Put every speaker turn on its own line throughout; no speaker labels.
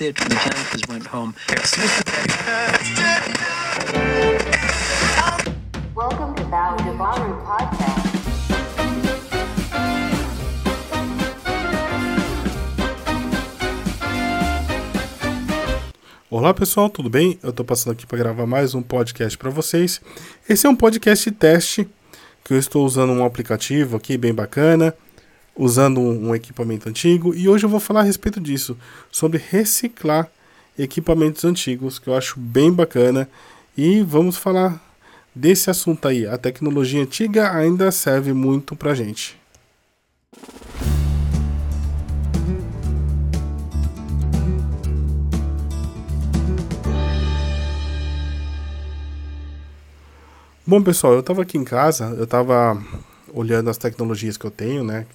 it. The campers went home.
Welcome to Podcast.
Olá pessoal, tudo bem? Eu estou passando aqui para gravar mais um podcast para vocês. Esse é um podcast teste que eu estou usando um aplicativo aqui bem bacana, usando um, um equipamento antigo e hoje eu vou falar a respeito disso, sobre reciclar equipamentos antigos, que eu acho bem bacana e vamos falar desse assunto aí. A tecnologia antiga ainda serve muito pra gente. Bom, pessoal, eu estava aqui em casa, eu estava olhando as tecnologias que eu tenho, né?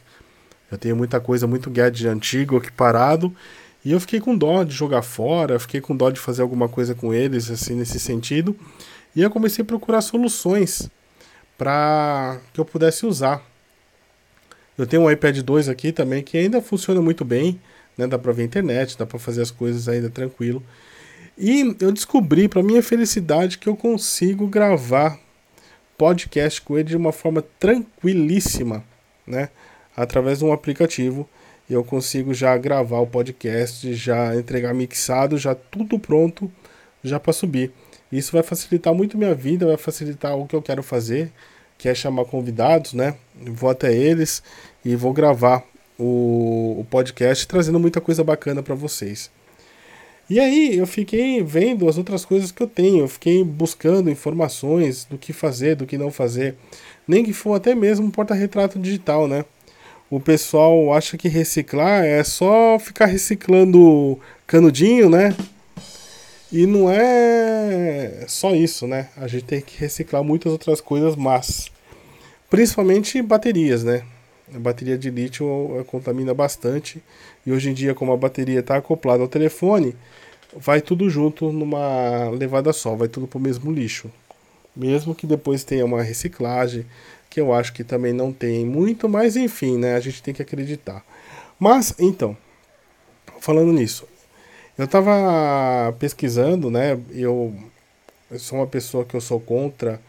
Eu tenho muita coisa, muito gadget antigo aqui parado, e eu fiquei com dó de jogar fora, fiquei com dó de fazer alguma coisa com eles, assim, nesse sentido. E eu comecei a procurar soluções para que eu pudesse usar. Eu tenho um iPad 2 aqui também que ainda funciona muito bem, né? Dá para ver internet, dá para fazer as coisas ainda tranquilo. E eu descobri, para minha felicidade, que eu consigo gravar podcast com ele de uma forma tranquilíssima, né? Através de um aplicativo, eu consigo já gravar o podcast, já entregar mixado, já tudo pronto, já para subir. Isso vai facilitar muito minha vida, vai facilitar o que eu quero fazer, que é chamar convidados, né? vou até eles e vou gravar o, o podcast trazendo muita coisa bacana para vocês. E aí eu fiquei vendo as outras coisas que eu tenho, eu fiquei buscando informações do que fazer, do que não fazer, nem que for até mesmo um porta-retrato digital, né? O pessoal acha que reciclar é só ficar reciclando canudinho, né? E não é só isso, né? A gente tem que reciclar muitas outras coisas, mas principalmente baterias, né? A bateria de lítio contamina bastante e hoje em dia, como a bateria está acoplada ao telefone, vai tudo junto numa levada só, vai tudo para o mesmo lixo. Mesmo que depois tenha uma reciclagem, que eu acho que também não tem muito, mas enfim, né? A gente tem que acreditar. Mas, então, falando nisso, eu estava pesquisando, né? Eu, eu sou uma pessoa que eu sou contra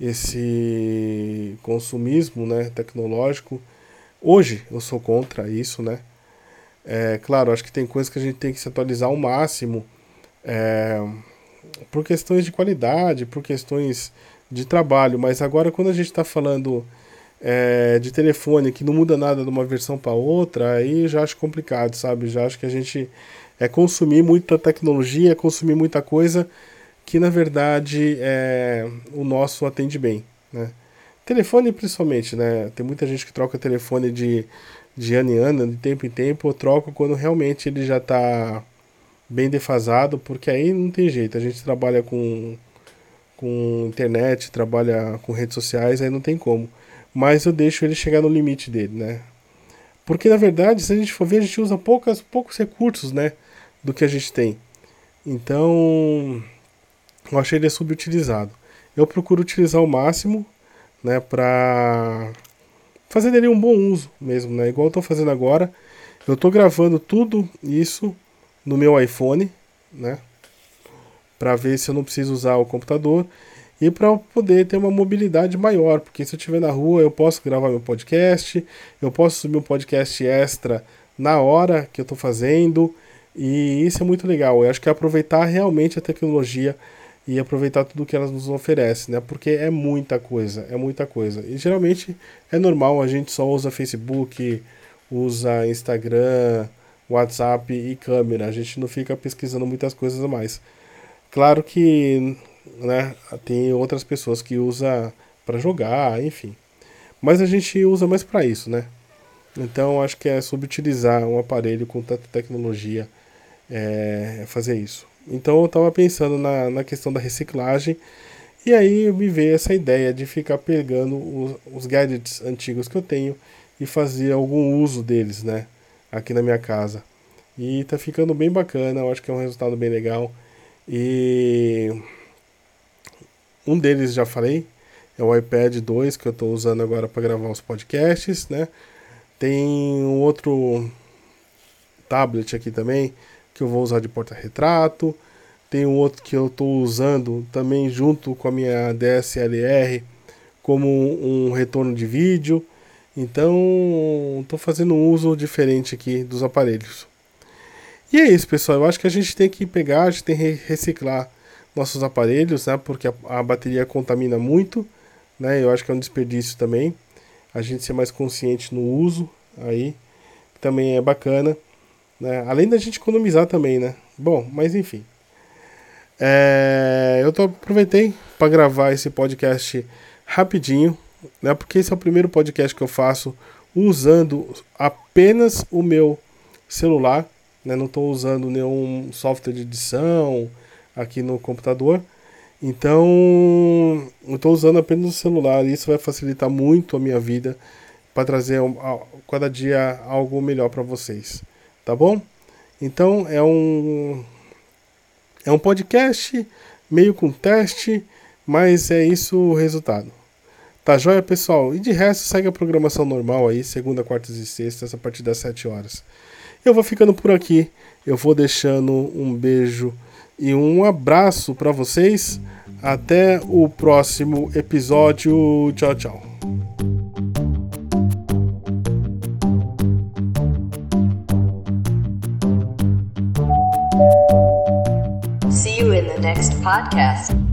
esse consumismo né, tecnológico. Hoje eu sou contra isso, né? É, claro, acho que tem coisas que a gente tem que se atualizar ao máximo é, por questões de qualidade, por questões de trabalho, mas agora quando a gente está falando é, de telefone que não muda nada de uma versão para outra, aí já acho complicado, sabe? Já acho que a gente é consumir muita tecnologia, é consumir muita coisa que na verdade é, o nosso atende bem, né? Telefone principalmente, né? Tem muita gente que troca telefone de de ano em ano, de tempo em tempo, eu troco quando realmente ele já está bem defasado, porque aí não tem jeito. A gente trabalha com, com internet, trabalha com redes sociais, aí não tem como. Mas eu deixo ele chegar no limite dele, né? Porque na verdade, se a gente for ver, a gente usa poucas, poucos recursos, né? Do que a gente tem. Então, eu achei ele subutilizado. Eu procuro utilizar o máximo, né? Pra fazer dele um bom uso mesmo, né? Igual eu tô fazendo agora. Eu tô gravando tudo isso no meu iPhone, né? Para ver se eu não preciso usar o computador e para poder ter uma mobilidade maior, porque se eu estiver na rua eu posso gravar meu podcast, eu posso subir um podcast extra na hora que eu estou fazendo e isso é muito legal. Eu acho que é aproveitar realmente a tecnologia e aproveitar tudo que elas nos oferecem, né? Porque é muita coisa, é muita coisa. E geralmente é normal, a gente só usa Facebook, usa Instagram, WhatsApp e câmera. A gente não fica pesquisando muitas coisas a mais. Claro que, né, tem outras pessoas que usa para jogar, enfim. Mas a gente usa mais para isso, né? Então acho que é subutilizar um aparelho com tanta tecnologia é fazer isso. Então eu estava pensando na, na questão da reciclagem e aí me veio essa ideia de ficar pegando os, os gadgets antigos que eu tenho e fazer algum uso deles, né? Aqui na minha casa. E tá ficando bem bacana, eu acho que é um resultado bem legal. E um deles já falei, é o iPad 2 que eu estou usando agora para gravar os podcasts, né? Tem um outro tablet aqui também que eu vou usar de porta-retrato. Tem um outro que eu estou usando também junto com a minha DSLR como um retorno de vídeo. Então, estou fazendo um uso diferente aqui dos aparelhos. E é isso, pessoal. Eu acho que a gente tem que pegar, a gente tem que reciclar nossos aparelhos, né? Porque a, a bateria contamina muito, né? Eu acho que é um desperdício também. A gente ser mais consciente no uso aí também é bacana, né? Além da gente economizar também, né? Bom, mas enfim. É, eu tô, aproveitei para gravar esse podcast rapidinho, né? Porque esse é o primeiro podcast que eu faço usando apenas o meu celular, né? Não estou usando nenhum software de edição aqui no computador. Então, eu estou usando apenas o celular e isso vai facilitar muito a minha vida para trazer cada dia algo melhor para vocês, tá bom? Então, é um é um podcast meio com teste, mas é isso o resultado. Tá joia, pessoal? E de resto, segue a programação normal aí, segunda, quartas e sextas, a partir das 7 horas. Eu vou ficando por aqui. Eu vou deixando um beijo e um abraço para vocês. Até o próximo episódio. Tchau, tchau.
See you in the next podcast.